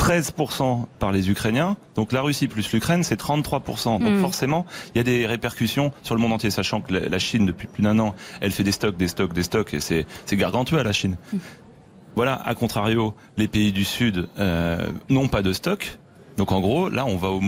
13% par les Ukrainiens. Donc la Russie plus l'Ukraine, c'est 33%. Donc mm. forcément, il y a des répercussions sur le monde entier, sachant que la Chine, depuis plus d'un an, elle fait des stocks, des stocks, des stocks, et c'est gargantueux à la Chine. Mm. Voilà, à contrario, les pays du Sud euh, n'ont pas de stock. Donc en gros, là, on va au,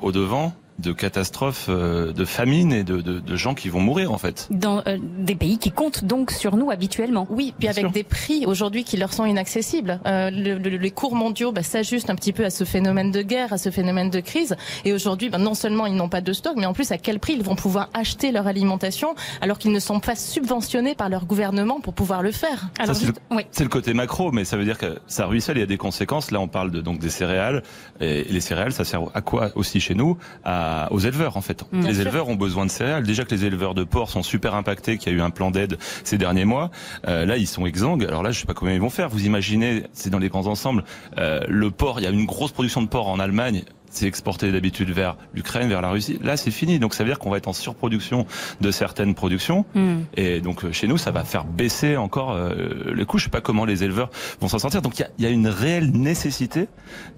au devant de catastrophes, euh, de famine et de, de, de, gens qui vont mourir en fait. Dans euh, des pays qui comptent donc sur nous habituellement. Oui, puis avec des prix aujourd'hui qui leur sont inaccessibles. Euh, le, le, les cours mondiaux bah, s'ajustent un petit peu à ce phénomène de guerre, à ce phénomène de crise. Et aujourd'hui, bah, non seulement ils n'ont pas de stock, mais en plus à quel prix ils vont pouvoir acheter leur alimentation alors qu'ils ne sont pas subventionnés par leur gouvernement pour pouvoir le faire? C'est le, oui. le, côté macro, mais ça veut dire que ça ruisselle, il y a des conséquences. Là, on parle de, donc des céréales. Et les céréales, ça sert à quoi aussi chez nous? À aux éleveurs en fait. les éleveurs ont besoin de céréales. Déjà que les éleveurs de porc sont super impactés, qu'il y a eu un plan d'aide ces derniers mois. Euh, là, ils sont exsangues. Alors là, je sais pas comment ils vont faire. Vous imaginez, c'est dans les grands ensembles, euh, le porc. Il y a une grosse production de porc en Allemagne c'est exporté d'habitude vers l'Ukraine, vers la Russie. Là, c'est fini. Donc ça veut dire qu'on va être en surproduction de certaines productions. Mm. Et donc euh, chez nous, ça va faire baisser encore euh, les coûts. Je sais pas comment les éleveurs vont s'en sortir. Donc il y a, y a, une réelle nécessité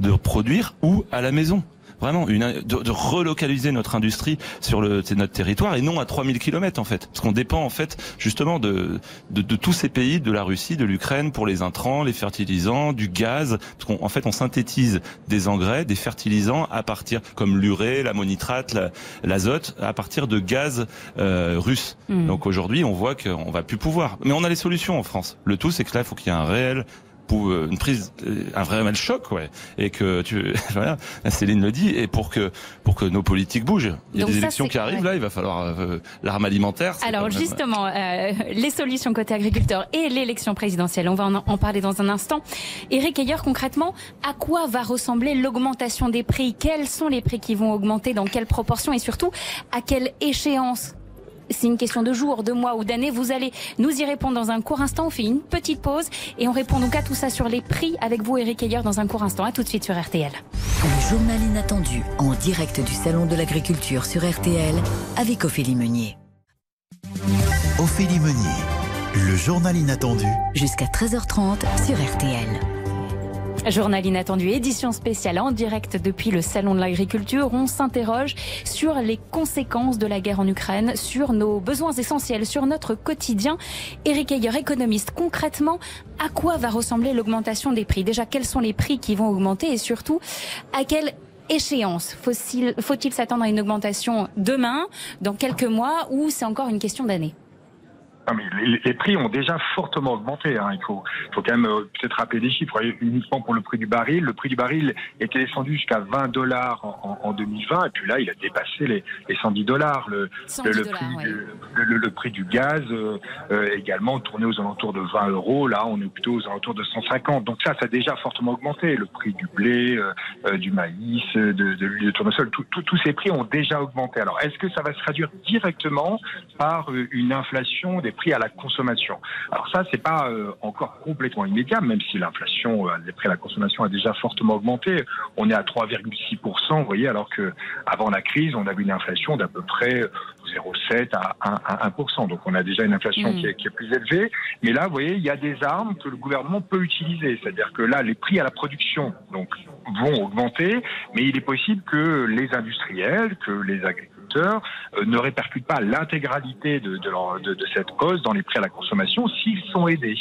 de produire ou à la maison vraiment une, de, de, relocaliser notre industrie sur le, notre territoire et non à 3000 km en fait. Parce qu'on dépend en fait justement de, de, de, tous ces pays, de la Russie, de l'Ukraine pour les intrants, les fertilisants, du gaz. Parce qu'en fait on synthétise des engrais, des fertilisants à partir comme l'urée, l'ammonitrate, l'azote, à partir de gaz euh, russe. Mmh. Donc aujourd'hui on voit qu'on va plus pouvoir. Mais on a les solutions en France. Le tout c'est que là il faut qu'il y ait un réel pour euh, une prise, euh, un vrai mal choc, ouais, et que tu, voilà, Céline le dit, et pour que pour que nos politiques bougent. Il y a des élections qui arrivent là, il va falloir euh, l'arme alimentaire. Alors justement, euh, les solutions côté agriculteur et l'élection présidentielle, on va en, en, parler dans un instant. Eric Ayer, concrètement, à quoi va ressembler l'augmentation des prix? Quels sont les prix qui vont augmenter? Dans quelle proportion? Et surtout, à quelle échéance? C'est une question de jours, de mois ou d'années. Vous allez nous y répondre dans un court instant. On fait une petite pause et on répond donc à tout ça sur les prix avec vous, Eric Ayer, dans un court instant. À tout de suite sur RTL. Le journal inattendu en direct du Salon de l'Agriculture sur RTL avec Ophélie Meunier. Ophélie Meunier, le journal inattendu. Jusqu'à 13h30 sur RTL. Journal inattendu, édition spéciale en direct depuis le Salon de l'Agriculture. On s'interroge sur les conséquences de la guerre en Ukraine, sur nos besoins essentiels, sur notre quotidien. Eric Ayer, économiste, concrètement, à quoi va ressembler l'augmentation des prix? Déjà, quels sont les prix qui vont augmenter? Et surtout, à quelle échéance Faut-il s'attendre à une augmentation demain, dans quelques mois, ou c'est encore une question d'année? Les, prix ont déjà fortement augmenté. Hein. Il faut, faut quand même euh, peut-être rappeler des chiffres. Uniquement pour le prix du baril, le prix du baril était descendu jusqu'à 20 dollars en, 2020, et puis là, il a dépassé les, 110 dollars. Le, le, prix, du gaz euh, euh, également tourné aux alentours de 20 euros. Là, on est plutôt aux alentours de 150. Donc ça, ça a déjà fortement augmenté. Le prix du blé, du maïs, de, l'huile de tournesol, tous ces prix ont déjà augmenté. Alors, est-ce que ça va se traduire directement par une inflation des prix à la consommation. Alors ça, c'est pas euh, encore complètement immédiat, même si l'inflation euh, des prix à la consommation a déjà fortement augmenté. On est à 3,6%, vous voyez, alors que avant la crise, on avait une inflation d'à peu près 0,7 à 1%. Donc on a déjà une inflation qui, est, qui, est, plus élevée. Mais là, vous voyez, il y a des armes que le gouvernement peut utiliser. C'est-à-dire que là, les prix à la production donc, vont augmenter, mais il est possible que les industriels, que les agriculteurs, euh, ne répercutent pas l'intégralité de, cette hausse dans les prix à la consommation s'ils sont aidés.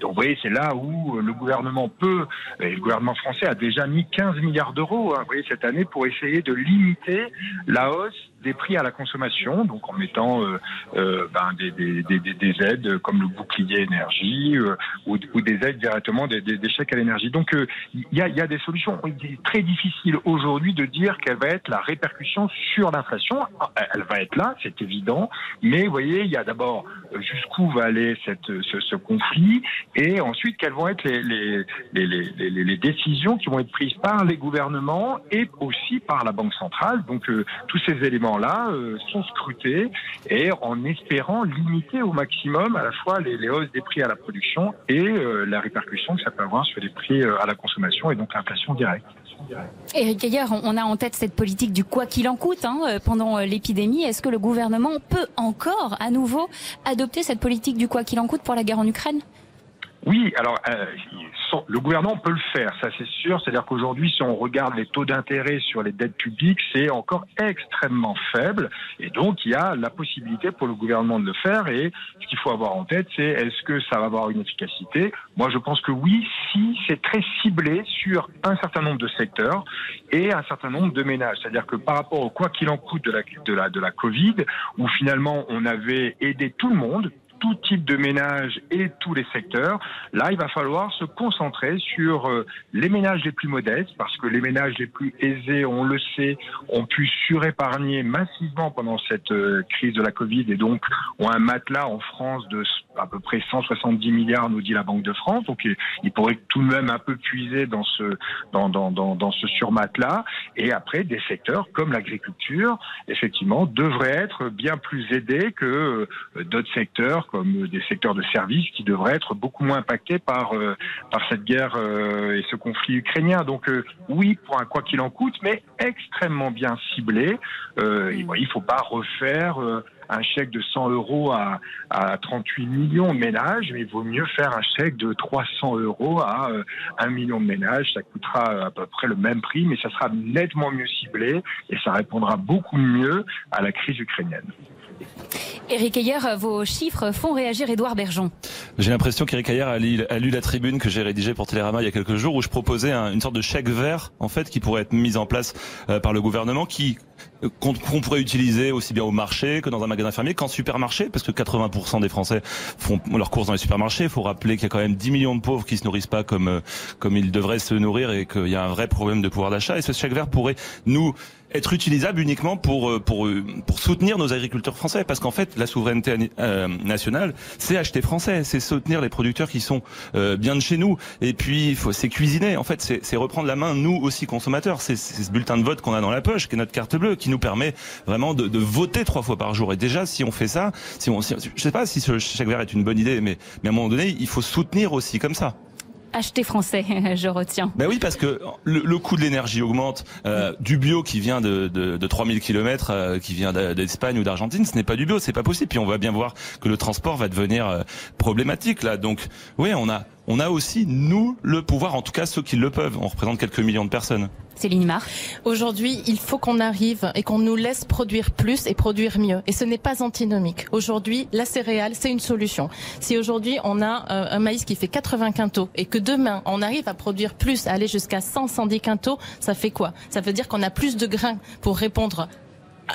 Donc, vous voyez, c'est là où le gouvernement peut, et le gouvernement français a déjà mis 15 milliards d'euros, hein, cette année pour essayer de limiter la hausse des prix à la consommation, donc en mettant euh, euh, ben, des, des, des, des, aides comme le bouclier énergie euh, ou, des aides directement des, chèques à l'énergie. Donc il y, a, des solutions. Il est très difficile aujourd'hui de dire quelle va être la répercussion sur l'inflation. Elle va être là, c'est évident, mais vous voyez, il y a d'abord jusqu'où va aller ce, conflit et ensuite quelles vont être les décisions qui vont être prises par les gouvernements et aussi par la Banque centrale. Donc tous ces éléments là euh, sont scrutés et en espérant limiter au maximum à la fois les, hausses des prix à la production et euh, la répercussion que ça peut avoir sur les prix euh, à la consommation et donc l'inflation directe. Eric d'ailleurs, on a en tête cette politique du quoi qu'il en coûte hein, pendant l'épidémie. Est-ce que le gouvernement peut encore à nouveau adopter cette politique du quoi qu'il en coûte pour la guerre en Ukraine? Oui, alors euh, le gouvernement peut le faire, ça c'est sûr. C'est-à-dire qu'aujourd'hui, si on regarde les taux d'intérêt sur les dettes publiques, c'est encore extrêmement faible. Et donc, il y a la possibilité pour le gouvernement de le faire. Et ce qu'il faut avoir en tête, c'est est-ce que ça va avoir une efficacité? Moi, je pense que oui, si c'est très ciblé sur un certain nombre de secteurs et un certain nombre de ménages. C'est-à-dire que par rapport au quoi qu'il en coûte de la, de la, de la Covid, où finalement on avait aidé tout le monde, tout type de ménages et tous les secteurs. Là, il va falloir se concentrer sur euh, les ménages les plus modestes, parce que les ménages les plus aisés, on le sait, ont pu surépargner massivement pendant cette euh, crise de la Covid et donc ont un matelas en France de à peu près 170 milliards, nous dit la Banque de France. Donc, il, pourrait tout de même un peu puiser dans ce dans, dans, dans, dans ce surmatelas. Et après, des secteurs comme l'agriculture, effectivement, devraient être bien plus aidés que euh, d'autres secteurs comme des secteurs de services qui devraient être beaucoup moins impactés par euh, par cette guerre euh, et ce conflit ukrainien. Donc euh, oui, pour un quoi qu'il en coûte, mais extrêmement bien ciblé. il ne faut pas refaire un chèque de 100 euros à, à 38 millions de ménages, mais il vaut mieux faire un chèque de 300 euros à 1 million de ménages. Ça coûtera à peu près le même prix, mais ça sera nettement mieux ciblé et ça répondra beaucoup mieux à la crise ukrainienne. Éric Ayer, vos chiffres font réagir Édouard Bergeon. J'ai l'impression qu'Éric Ayer a lu, la tribune que j'ai rédigée pour Télérama il y a quelques jours où je proposais une sorte de chèque vert en fait qui pourrait être mis en place euh, par le gouvernement qui euh, qu'on pourrait utiliser aussi bien au marché que dans un magasin fermier qu'en supermarché, parce que 80% des Français font leurs courses dans les supermarchés. Il faut rappeler qu'il y a quand même 10 millions de pauvres qui se nourrissent pas comme euh, comme ils devraient se nourrir et qu'il y a un vrai problème de pouvoir d'achat. Et ce chèque vert pourrait nous être utilisable uniquement pour euh, pour pour soutenir nos agriculteurs français. Parce qu'en fait la souveraineté nationale c'est acheter français c'est soutenir les producteurs qui sont bien de chez nous. Et puis c'est cuisiner. En fait c'est reprendre la main nous aussi consommateurs. C'est ce bulletin de vote qu'on a dans la poche qui est notre carte bleue qui nous permet vraiment de, de, voter trois fois par jour. Et déjà, si on fait ça, si on, je sais pas si ce chèque vert est une bonne idée, mais, mais à un moment donné, il faut soutenir aussi comme ça acheter français, je retiens. Ben oui, parce que le, coût de l'énergie augmente. Euh, du bio qui vient de, de, de 3000 km, euh, qui vient d'Espagne ou d'Argentine, ce n'est pas du bio, c'est pas possible. Puis on va bien voir que le transport va devenir euh, problématique là. Donc oui, on a on a aussi nous le pouvoir, en tout cas ceux qui le peuvent. On représente quelques millions de personnes. Céline Mar. Aujourd'hui, il faut qu'on arrive et qu'on nous laisse produire plus et produire mieux. Et ce n'est pas antinomique. Aujourd'hui, la céréale, c'est une solution. Si aujourd'hui on a euh, un maïs qui fait 80 quintaux et que demain on arrive à produire plus, à aller jusqu'à 100, 110 quintaux, ça fait quoi? Ça veut dire qu'on a plus de grains pour répondre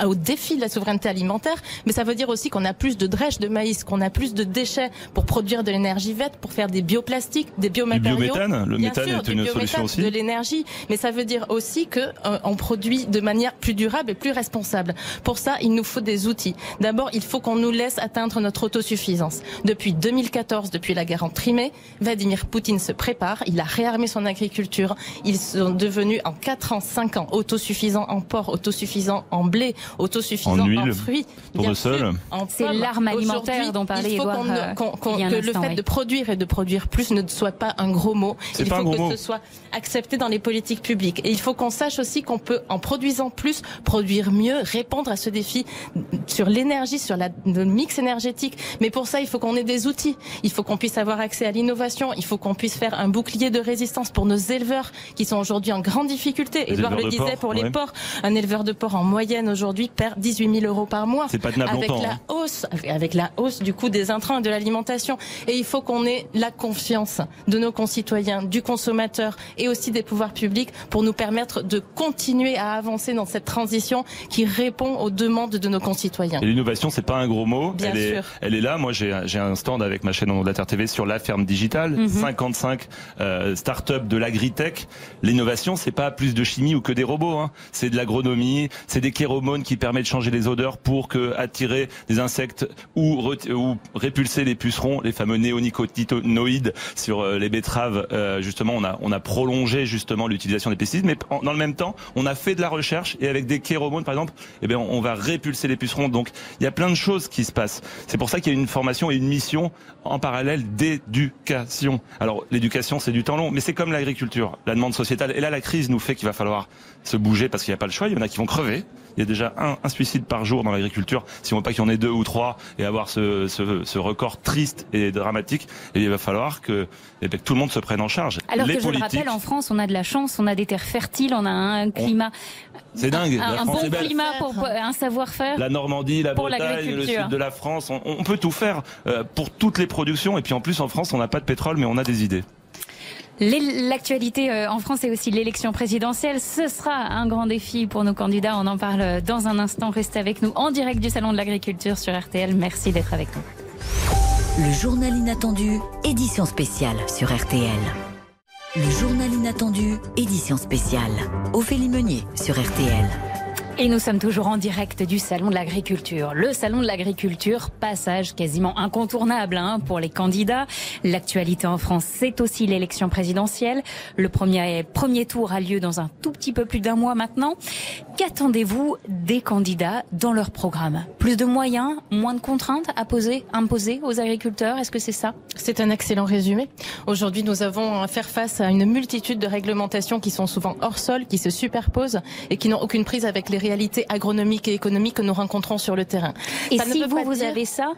au défi de la souveraineté alimentaire, mais ça veut dire aussi qu'on a plus de drèches de maïs, qu'on a plus de déchets pour produire de l'énergie verte, pour faire des bioplastiques, des biomatériaux. Du biométhane, le méthane sûr, est une solution aussi. De l'énergie, mais ça veut dire aussi que euh, on produit de manière plus durable et plus responsable. Pour ça, il nous faut des outils. D'abord, il faut qu'on nous laisse atteindre notre autosuffisance. Depuis 2014, depuis la guerre en Crimée, Vladimir Poutine se prépare. Il a réarmé son agriculture. Ils sont devenus en 4 ans, 5 ans autosuffisants en porc, autosuffisants en blé, autosuffisants En en, huile, fruits. pour bien le sol. sûr, en C'est l'arme alimentaire dont parlait y a un que instant, le fait oui. de produire et de produire plus ne soit pas un gros mot. Il faut que mot. ce soit accepté dans les politiques publiques. Et il faut qu'on sache aussi qu'on peut, en produisant plus, produire mieux, répondre à ce défi sur l'énergie, sur la, le mix énergétique. Mais pour ça, il faut qu'on ait des outils. Il faut qu'on puisse avoir accès à l'innovation. Il faut qu'on puisse faire un bouclier de résistance pour nos éleveurs qui sont aujourd'hui en grande difficulté. Edouard le disait porc, pour ouais. les porcs. Un éleveur de porc en moyenne aujourd'hui perd 18 000 euros par mois. C'est pas tenable avec longtemps, la hein. hausse, avec la hausse du coût des intrants et de l'alimentation. Et il faut qu'on ait la confiance de nos concitoyens, du consommateur et aussi des pouvoirs publics pour nous permettre de continuer à avancer dans cette transition qui répond aux demandes de nos concitoyens. Et l'innovation, c'est pas un gros mot. Bien elle, est, sûr. elle est là. Moi, j'ai un stand avec ma chaîne de la TV sur la ferme digitale. Mhm. 55 euh, start-up de l'agritech. L'innovation, c'est pas plus de chimie ou que des robots. Hein. C'est de l'agronomie, c'est des kéromones qui permettent de changer les odeurs pour attirer des insectes ou, répulser les pucerons, les fameux néonicotinoïdes sur euh, les betteraves. Euh, justement, on a on a prolongé justement l'utilisation des pesticides, mais dans le même temps, on a fait de la recherche et avec des kéromones, par exemple, eh bien, on va répulser les pucerons. Donc, il y a plein de choses qui se passent. C'est pour ça qu'il y a une formation et une mission en parallèle d'éducation. Alors, l'éducation, c'est du temps long, mais c'est comme l'agriculture, la demande sociétale. Et là, la crise nous fait qu'il va falloir se bouger parce qu'il n'y a pas le choix. Il y en a qui vont crever. Il y a déjà un, suicide par jour dans l'agriculture. Si on veut pas qu'il y en ait deux ou trois et avoir ce, record triste et dramatique, et il va falloir eh que tout le monde se prenne en charge. Alors Les que je le rappelle, en France, on a de la chance, on a des terres fertiles, on a un climat, c'est dingue. un, la un bon climat pour un savoir-faire. La Normandie, la Bretagne, le sud de la France, on, on peut tout faire euh, pour toutes les productions. Et puis en plus, en France, on n'a pas de pétrole, mais on a des idées. L'actualité euh, en France et aussi l'élection présidentielle, ce sera un grand défi pour nos candidats. On en parle dans un instant. Restez avec nous en direct du Salon de l'Agriculture sur RTL. Merci d'être avec nous. Le journal inattendu, édition spéciale sur RTL. Le journal inattendu, édition spéciale. Ophélie Meunier sur RTL. Et nous sommes toujours en direct du Salon de l'Agriculture. Le Salon de l'Agriculture, passage quasiment incontournable hein, pour les candidats. L'actualité en France, c'est aussi l'élection présidentielle. Le premier, premier tour a lieu dans un tout petit peu plus d'un mois maintenant. Qu'attendez-vous des candidats dans leur programme? Plus de moyens, moins de contraintes à poser, imposer aux agriculteurs? Est-ce que c'est ça? C'est un excellent résumé. Aujourd'hui, nous avons à faire face à une multitude de réglementations qui sont souvent hors sol, qui se superposent et qui n'ont aucune prise avec les réalités agronomiques et économiques que nous rencontrons sur le terrain. Et Ça ne si veut vous, pas vous dire- avez ça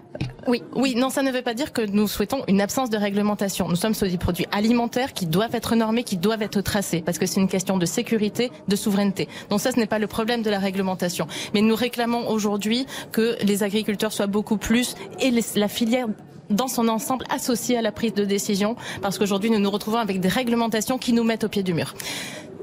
Oui. Oui, non, ça ne veut pas dire que nous souhaitons une absence de réglementation. Nous sommes sur des produits alimentaires qui doivent être normés, qui doivent être tracés, parce que c'est une question de sécurité, de souveraineté. Donc ça, ce n'est pas le problème de la réglementation. Mais nous réclamons aujourd'hui que les agriculteurs soient beaucoup plus et les- la filière dans son ensemble associée à la prise de décision, parce qu'aujourd'hui, nous nous retrouvons avec des réglementations qui nous mettent au pied du mur.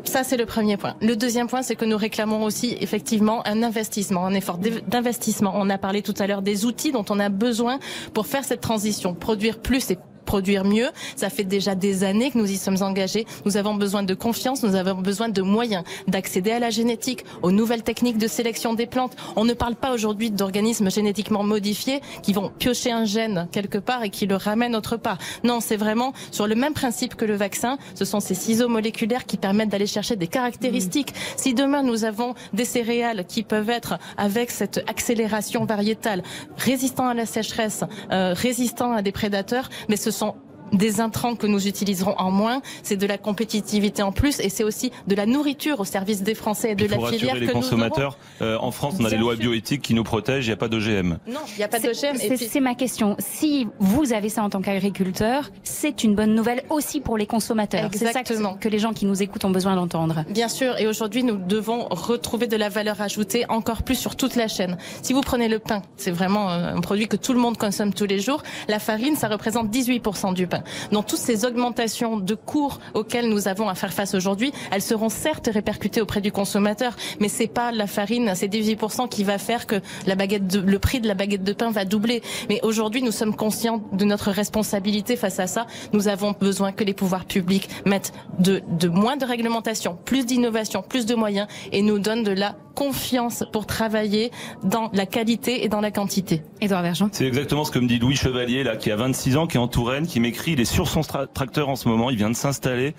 Ça, c'est le premier point. Le deuxième point, c'est que nous réclamons aussi effectivement un investissement, un effort d'investissement. On a parlé tout à l'heure des outils dont on a besoin pour faire cette transition, produire plus et produire mieux. Ça fait déjà des années que nous y sommes engagés. Nous avons besoin de confiance, nous avons besoin de moyens d'accéder à la génétique, aux nouvelles techniques de sélection des plantes. On ne parle pas aujourd'hui d'organismes génétiquement modifiés qui vont piocher un gène quelque part et qui le ramènent autre part. Non, c'est vraiment sur le même principe que le vaccin. Ce sont ces ciseaux moléculaires qui permettent d'aller chercher des caractéristiques. Si demain nous avons des céréales qui peuvent être avec cette accélération variétale, résistants à la sécheresse, euh, résistants à des prédateurs, mais ce sont des intrants que nous utiliserons en moins, c'est de la compétitivité en plus et c'est aussi de la nourriture au service des Français et de la filière les que nous consommateurs. Euh, en France, on a Bien les lois sûr. bioéthiques qui nous protègent. Il n'y a pas d'OGM. Non, il n'y a pas de C'est- ma question. Si vous avez ça en tant qu'agriculteur, c'est une bonne nouvelle aussi pour les consommateurs. C'est ça que, Exactement. que les gens qui nous écoutent ont besoin d'entendre. Bien sûr, et aujourd'hui nous devons retrouver de la valeur ajoutée encore plus sur toute la chaîne. Si vous prenez le pain, c'est vraiment euh, un produit que tout le monde consomme tous les jours. La farine, ça représente 18% du pain. Donc toutes ces augmentations de cours auxquelles nous avons à faire face aujourd'hui, elles seront certes répercutées auprès du consommateur, mais c'est pas la farine, c'est 18% qui va faire que le prix de la baguette de pain va doubler. Mais aujourd'hui, nous sommes conscients de notre responsabilité face à ça. Nous avons besoin que les pouvoirs publics mettent de, de moins de réglementation, plus d'innovation, plus de moyens et nous donnent de la confiance pour travailler dans la qualité et dans la quantité. Edouard Vergent. C'est exactement ce que me dit Louis Chevalier, là, qui a 26 ans, qui est en Touraine, qui m'écrit, il est sur son tracteur en ce moment, il vient de s'installer.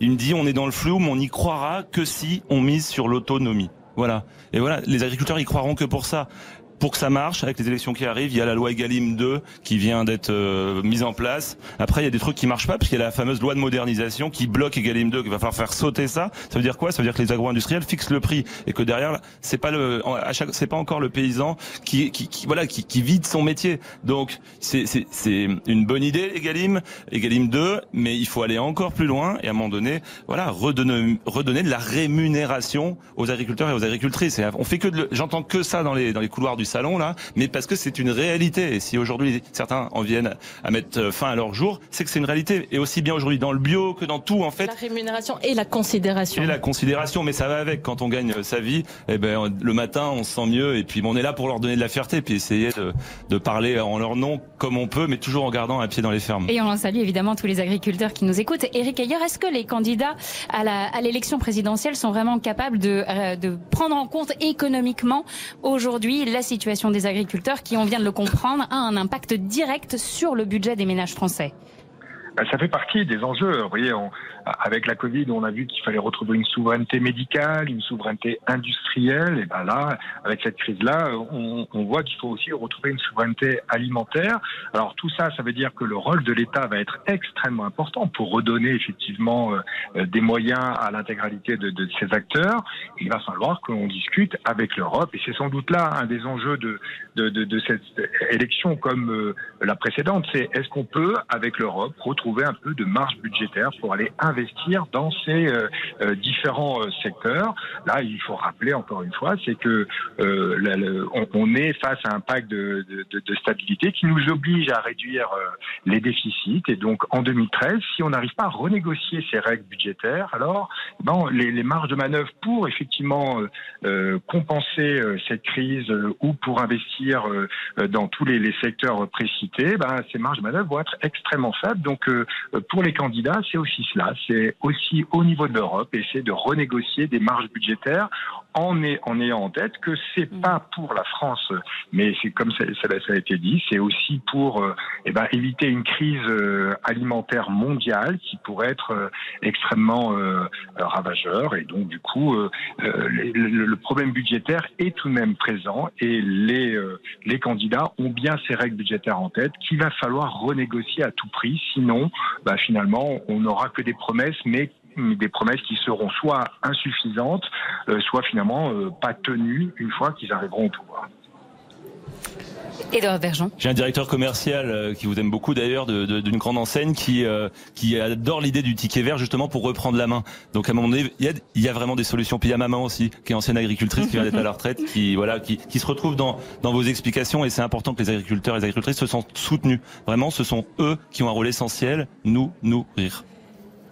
Il me dit, on est dans le flou, mais on n'y croira que si on mise sur l'autonomie. Voilà. Et voilà, les agriculteurs y croiront que pour ça pour que ça marche, avec les élections qui arrivent, il y a la loi Egalim 2 qui vient d'être euh, mise en place. Après, il y a des trucs qui marchent pas, parce qu'il y a la fameuse loi de modernisation qui bloque Egalim 2, qui va falloir faire sauter ça. Ça veut dire quoi? Ça veut dire que les agro-industriels fixent le prix et que derrière, c'est pas le, à chaque, c'est pas encore le paysan qui, qui, qui voilà, qui, qui, vide son métier. Donc, c'est, c'est, c'est une bonne idée, Egalim, Egalim 2, mais il faut aller encore plus loin et à un moment donné, voilà, redonner, redonner de la rémunération aux agriculteurs et aux agricultrices. On fait que, j'entends que ça dans les, dans les couloirs du salon là, mais parce que c'est une réalité. Et si aujourd'hui certains en viennent à mettre fin à leur jour, c'est que c'est une réalité. Et aussi bien aujourd'hui dans le bio que dans tout en fait. La rémunération et la considération. Et la considération, mais ça va avec. Quand on gagne sa vie, eh ben le matin on se sent mieux et puis on est là pour leur donner de la fierté, puis essayer de, de parler en leur nom comme on peut, mais toujours en gardant un pied dans les fermes. Et on salue évidemment tous les agriculteurs qui nous écoutent. Eric Ayer, est-ce que les candidats à l'élection présidentielle sont vraiment capables de, euh, de prendre en compte économiquement aujourd'hui la situation des agriculteurs qui, on vient de le comprendre, a un impact direct sur le budget des ménages français. Ben, ça fait partie des enjeux. Vous voyez, avec la Covid, on a vu qu'il fallait retrouver une souveraineté médicale, une souveraineté industrielle. Et ben là, avec cette crise-là, on, voit qu'il faut aussi retrouver une souveraineté alimentaire. Alors tout ça, ça veut dire que le rôle de l'État va être extrêmement important pour redonner effectivement euh, des moyens à l'intégralité de, de, ces acteurs. il va falloir qu'on discute avec l'Europe. Et c'est sans doute là un des enjeux de cette élection comme euh, la précédente. C'est est-ce qu'on peut, avec l'Europe, retrouver un peu de marge budgétaire pour aller investir dans ces euh, euh, différents euh, secteurs. Là, il faut rappeler encore une fois, c'est que on, est face à un pacte de, stabilité qui nous oblige à réduire les déficits. Et donc, en 2013, si on n'arrive pas à renégocier ces règles budgétaires, alors ben, les, marges de manœuvre pour effectivement compenser cette crise ou pour investir dans tous les, secteurs précités, ben, ces marges de manœuvre vont être extrêmement faibles. Donc, pour les candidats, c'est aussi cela. C'est aussi au niveau de l'Europe essayer de renégocier des marges budgétaires en, ayant en tête que c'est mm. pas pour la France, mais c'est comme ça, a été dit, c'est aussi pour euh, eh ben, éviter une crise euh, alimentaire mondiale qui pourrait être euh, extrêmement ravageur. Et donc, du coup, le, problème budgétaire est tout de même présent et les, les candidats ont bien ces règles budgétaires en tête qu'il va falloir renégocier à tout prix. Sinon, bah, finalement, on n'aura que des promesses, mais des promesses qui seront soit insuffisantes, euh, soit finalement euh, pas tenues une fois qu'ils arriveront au pouvoir. Edouard Vergent. J'ai un directeur commercial euh, qui vous aime beaucoup d'ailleurs, d'une grande enseigne qui qui adore l'idée du ticket vert justement pour reprendre la main. Donc à un moment donné, il y a, il y a vraiment des solutions. Puis il y a maman aussi, qui est ancienne agricultrice, qui vient d'être à la retraite, qui voilà, qui, qui se retrouve dans dans vos explications. Et c'est important que les agriculteurs et les agricultrices se sentent soutenus. Vraiment, ce sont eux qui ont un rôle essentiel, nous nourrir.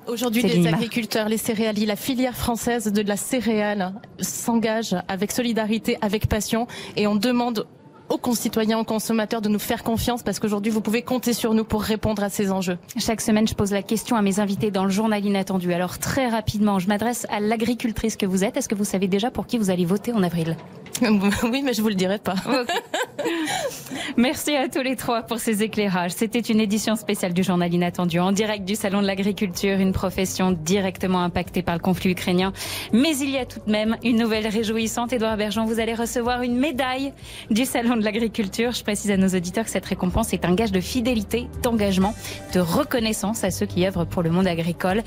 Aujourd'hui, les agriculteurs, les céréaliers, la filière française de la céréale s'engage avec solidarité, avec passion, et on demande aux concitoyens, aux consommateurs de nous faire confiance parce qu'aujourd'hui, vous pouvez compter sur nous pour répondre à ces enjeux. Chaque semaine, je pose la question à mes invités dans le journal inattendu. Alors très rapidement, je m'adresse à l'agricultrice que vous êtes. Est-ce que vous savez déjà pour qui vous allez voter en avril? Oui, mais je vous le dirai pas. Merci à tous les trois pour ces éclairages. C'était une édition spéciale du journal inattendu en direct du Salon de l'agriculture, une profession directement impactée par le conflit ukrainien. Mais il y a tout de même une nouvelle réjouissante. Édouard Bergeon, vous allez recevoir une médaille du Salon de l'agriculture. Je précise à nos auditeurs que cette récompense est un gage de fidélité, d'engagement, de reconnaissance à ceux qui œuvrent pour le monde agricole.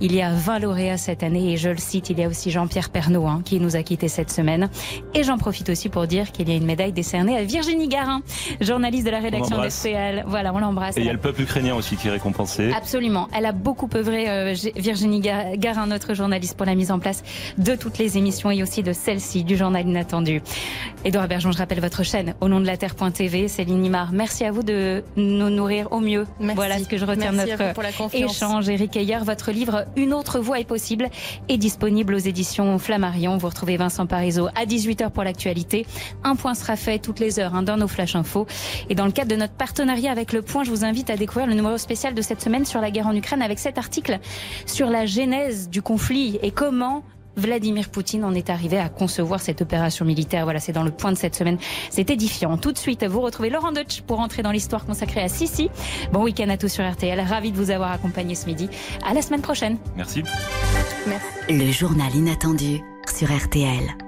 Il y a 20 lauréats cette année et je le cite, il y a aussi Jean-Pierre Pernaud hein, qui nous a quittés cette semaine. Et j'en profite aussi pour dire qu'il y a une médaille décernée à Virginie Garin, journaliste de la rédaction d'RTL. Voilà, on l'embrasse. Et il y a le peuple ukrainien aussi qui est récompensé. Absolument. Elle a beaucoup œuvré, euh, Virginie Garin, notre journaliste, pour la mise en place de toutes les émissions et aussi de celle-ci, du journal inattendu. Edouard Bergeon, je rappelle votre chaîne, au nom de la Terre.tv. Céline Nimard, merci à vous de nous nourrir au mieux. Voilà ce que je retiens de notre échange. Eric Ayer, votre livre Une autre voie est possible est disponible aux éditions Flammarion. Vous retrouvez Vincent Parisot à 18h pour l'actualité. Un point sera fait toutes les heures hein, dans nos flash infos. Et dans le cadre de notre partenariat avec Le Point, je vous invite à découvrir le numéro spécial de cette semaine sur la guerre en Ukraine avec cet article sur la genèse du conflit et comment Vladimir Poutine en est arrivé à concevoir cette opération militaire. Voilà, c'est dans le point de cette semaine. C'est édifiant. Tout de suite, vous retrouvez Laurent Deutsch pour entrer dans l'histoire consacrée à Sissi. Bon week-end à tous sur RTL. Ravi de vous avoir accompagné ce midi. À la semaine prochaine. Merci. Merci. Le journal inattendu sur RTL.